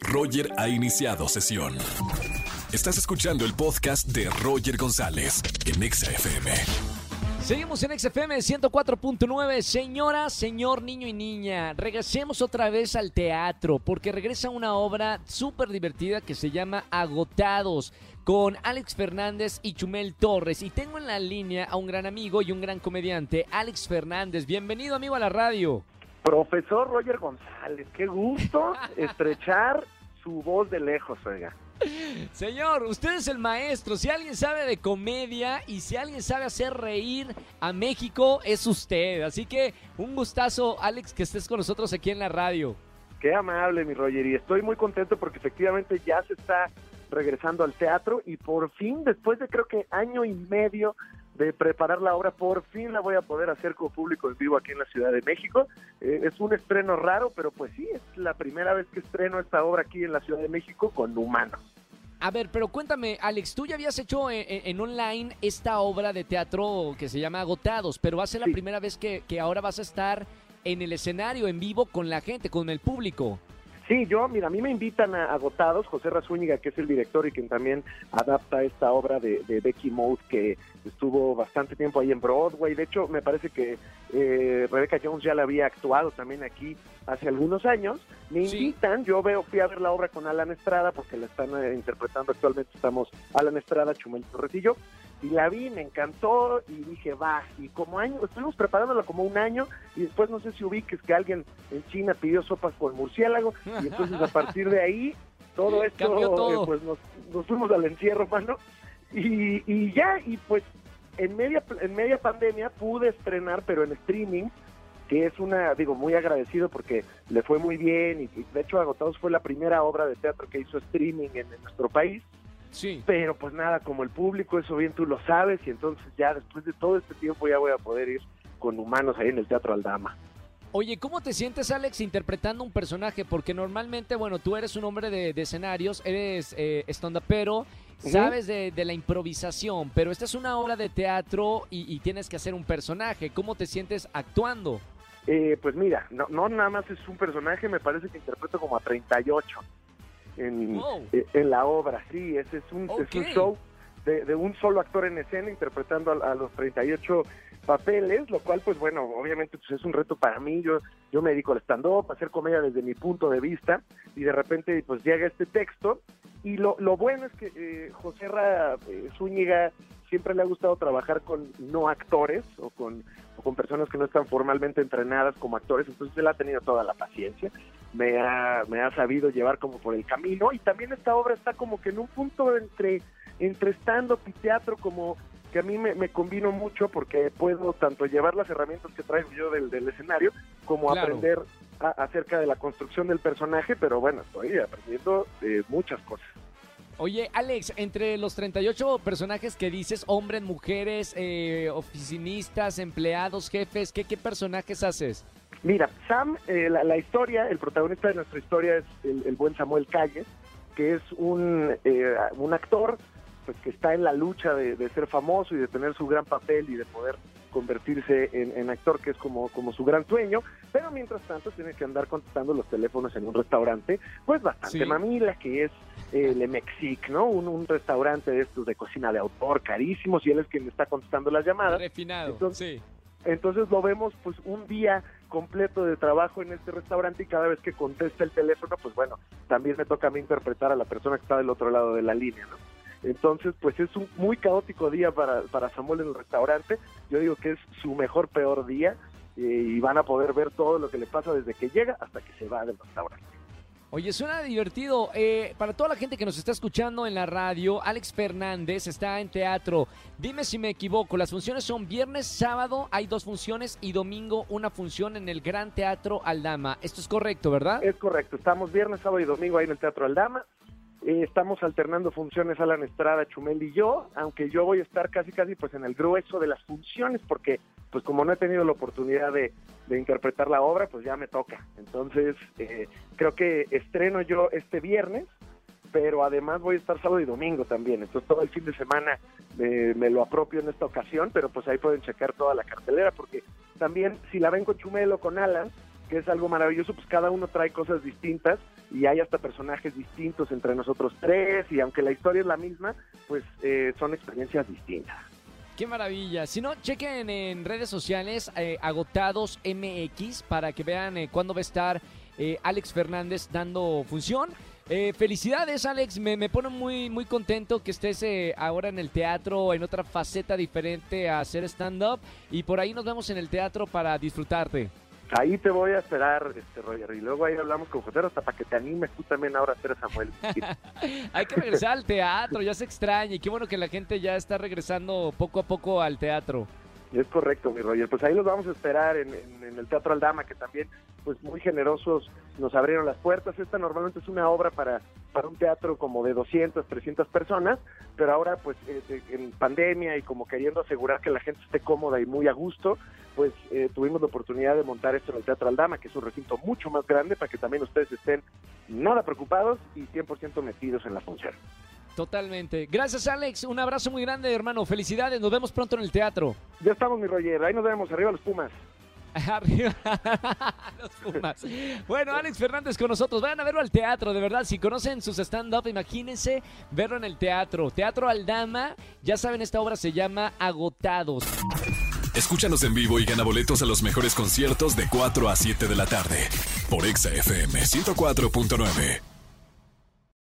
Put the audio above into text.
Roger ha iniciado sesión. Estás escuchando el podcast de Roger González en Exa FM. Seguimos en XFM 104.9. Señora, señor, niño y niña, regresemos otra vez al teatro porque regresa una obra súper divertida que se llama Agotados con Alex Fernández y Chumel Torres. Y tengo en la línea a un gran amigo y un gran comediante, Alex Fernández. Bienvenido, amigo, a la radio. Profesor Roger González, qué gusto estrechar su voz de lejos, oiga. Señor, usted es el maestro. Si alguien sabe de comedia y si alguien sabe hacer reír a México, es usted. Así que un gustazo, Alex, que estés con nosotros aquí en la radio. Qué amable, mi Roger, y estoy muy contento porque efectivamente ya se está regresando al teatro y por fin, después de creo que año y medio de preparar la obra, por fin la voy a poder hacer con público en vivo aquí en la Ciudad de México. Eh, es un estreno raro, pero pues sí, es la primera vez que estreno esta obra aquí en la Ciudad de México con humanos. A ver, pero cuéntame, Alex, tú ya habías hecho en, en online esta obra de teatro que se llama Agotados, pero va a ser la primera vez que, que ahora vas a estar en el escenario, en vivo, con la gente, con el público. Sí, yo, mira, a mí me invitan a Agotados, José Razúñiga, que es el director y quien también adapta esta obra de, de Becky Mode, que estuvo bastante tiempo ahí en Broadway. De hecho, me parece que eh, Rebecca Jones ya la había actuado también aquí hace algunos años. Me Sí. invitan, yo veo, fui a ver la obra con Alan Estrada, porque la están eh, interpretando actualmente, estamos Alan Estrada, Chumel Torres y yo. Y la vi, me encantó y dije, va, y como año, estuvimos preparándola como un año y después no sé si ubiques que alguien en China pidió sopas con murciélago y entonces a partir de ahí todo esto todo. eh, pues nos, nos fuimos al encierro, mano, y, y ya, y pues en media, en media pandemia pude estrenar, pero en streaming, que es una, digo, muy agradecido porque le fue muy bien y, y de hecho Agotados fue la primera obra de teatro que hizo streaming en, en nuestro país, Sí. pero pues nada, como el público, eso bien tú lo sabes y entonces ya después de todo este tiempo ya voy a poder ir con humanos ahí en el Teatro Aldama. Oye, ¿cómo te sientes, Alex, interpretando un personaje? Porque normalmente, bueno, tú eres un hombre de, de escenarios, eres eh, stand-upero, sabes de, de la improvisación, pero esta es una obra de teatro y, y tienes que hacer un personaje. ¿Cómo te sientes actuando? Eh, pues mira, no, no nada más es un personaje, me parece que interpreto como a 38 en, Wow. eh, en la obra. Sí, ese es un, es un show de, de un solo actor en escena interpretando a, a los 38 papeles, lo cual pues bueno, obviamente pues, es un reto para mí. Yo, yo me dedico al stand-up, a hacer comedia desde mi punto de vista y de repente pues llega este texto y lo, lo bueno es que eh, José Ra eh, Zúñiga siempre le ha gustado trabajar con no actores o con, o con personas que no están formalmente entrenadas como actores, entonces él ha tenido toda la paciencia, me ha, me ha sabido llevar como por el camino y también esta obra está como que en un punto entre, entre stand-up y teatro como que a mí me, me combino mucho porque puedo tanto llevar las herramientas que traigo yo del, del escenario como Claro. aprender a- acerca de la construcción del personaje, pero bueno, estoy aprendiendo de muchas cosas. Oye, Alex, entre los 38 personajes que dices, hombres, mujeres, eh, oficinistas, empleados, jefes, ¿qué, qué personajes haces? Mira, Sam, eh, la, la historia, el protagonista de nuestra historia es el, el buen Samuel Calles, que es un, eh, un actor pues que está en la lucha de, de ser famoso y de tener su gran papel y de poder convertirse en, en actor, que es como, como su gran sueño, pero mientras tanto tiene que andar contestando los teléfonos en un restaurante, pues bastante Sí. mamila, que es eh, Le Mexic, ¿no? Un, un restaurante de estos de cocina de autor, carísimos, y él es quien está contestando las llamadas. Refinado, Entonces- sí. Entonces lo vemos pues un día completo de trabajo en este restaurante y cada vez que contesta el teléfono, pues bueno, también me toca a mí interpretar a la persona que está del otro lado de la línea, ¿no? Entonces, pues es un muy caótico día para, para Samuel en el restaurante. Yo digo que es su mejor, peor día eh, y van a poder ver todo lo que le pasa desde que llega hasta que se va del restaurante. Oye, suena divertido. Eh, para toda la gente que nos está escuchando en la radio, Alex Fernández está en teatro. Dime si me equivoco, las funciones son viernes, sábado, hay dos funciones y domingo una función en el Gran Teatro Aldama. Esto es correcto, ¿verdad? Es correcto, estamos viernes, sábado y domingo ahí en el Teatro Aldama. Eh, estamos alternando funciones Alan Estrada, Chumel y yo, aunque yo voy a estar casi casi pues en el grueso de las funciones porque pues como no he tenido la oportunidad de, de interpretar la obra, pues ya me toca. Entonces eh, creo que estreno yo este viernes, pero además voy a estar sábado y domingo también. Entonces todo el fin de semana eh, me lo apropio en esta ocasión, pero pues ahí pueden checar toda la cartelera porque también si la ven con Chumel o con Alan, que es algo maravilloso, pues cada uno trae cosas distintas y hay hasta personajes distintos entre nosotros tres y aunque la historia es la misma, pues eh, son experiencias distintas. Qué maravilla. Si no, chequen en redes sociales eh, Agotados MX para que vean eh, cuándo va a estar eh, Alex Fernández dando función. Eh, felicidades, Alex. Me, me pone muy, muy contento que estés ahora en el teatro, en otra faceta diferente a hacer stand-up. Y por ahí nos vemos en el teatro para disfrutarte. Ahí te voy a esperar, este Roger, y luego ahí hablamos con Jotero hasta para que te animes tú también ahora a ser Samuel. Hay que regresar al teatro, ya se extraña. Y qué bueno que la gente ya está regresando poco a poco al teatro. Es correcto, mi Roger. Pues ahí los vamos a esperar en, el Teatro Aldama, que también, pues muy generosos, nos abrieron las puertas. Esta normalmente es una obra para, para un teatro como de 200, 300 personas, pero ahora, pues eh, de- en pandemia y como queriendo asegurar que la gente esté cómoda y muy a gusto, pues eh, tuvimos la oportunidad de montar esto en el Teatro Aldama, que es un recinto mucho más grande para que también ustedes estén nada preocupados y 100% metidos en la función. Totalmente. Gracias, Alex. Un abrazo muy grande, hermano. Felicidades. Nos vemos pronto en el teatro. Ya estamos, mi Roger. Ahí nos vemos. Arriba los Pumas. Arriba los Pumas. Bueno, Alex Fernández con nosotros. Vayan a verlo al teatro, de verdad. Si conocen sus stand-up, imagínense verlo en el teatro. Teatro Aldama. Ya saben, esta obra se llama Agotados. Escúchanos en vivo y gana boletos a los mejores conciertos de 4 a 7 de la tarde por Exa FM 104.9.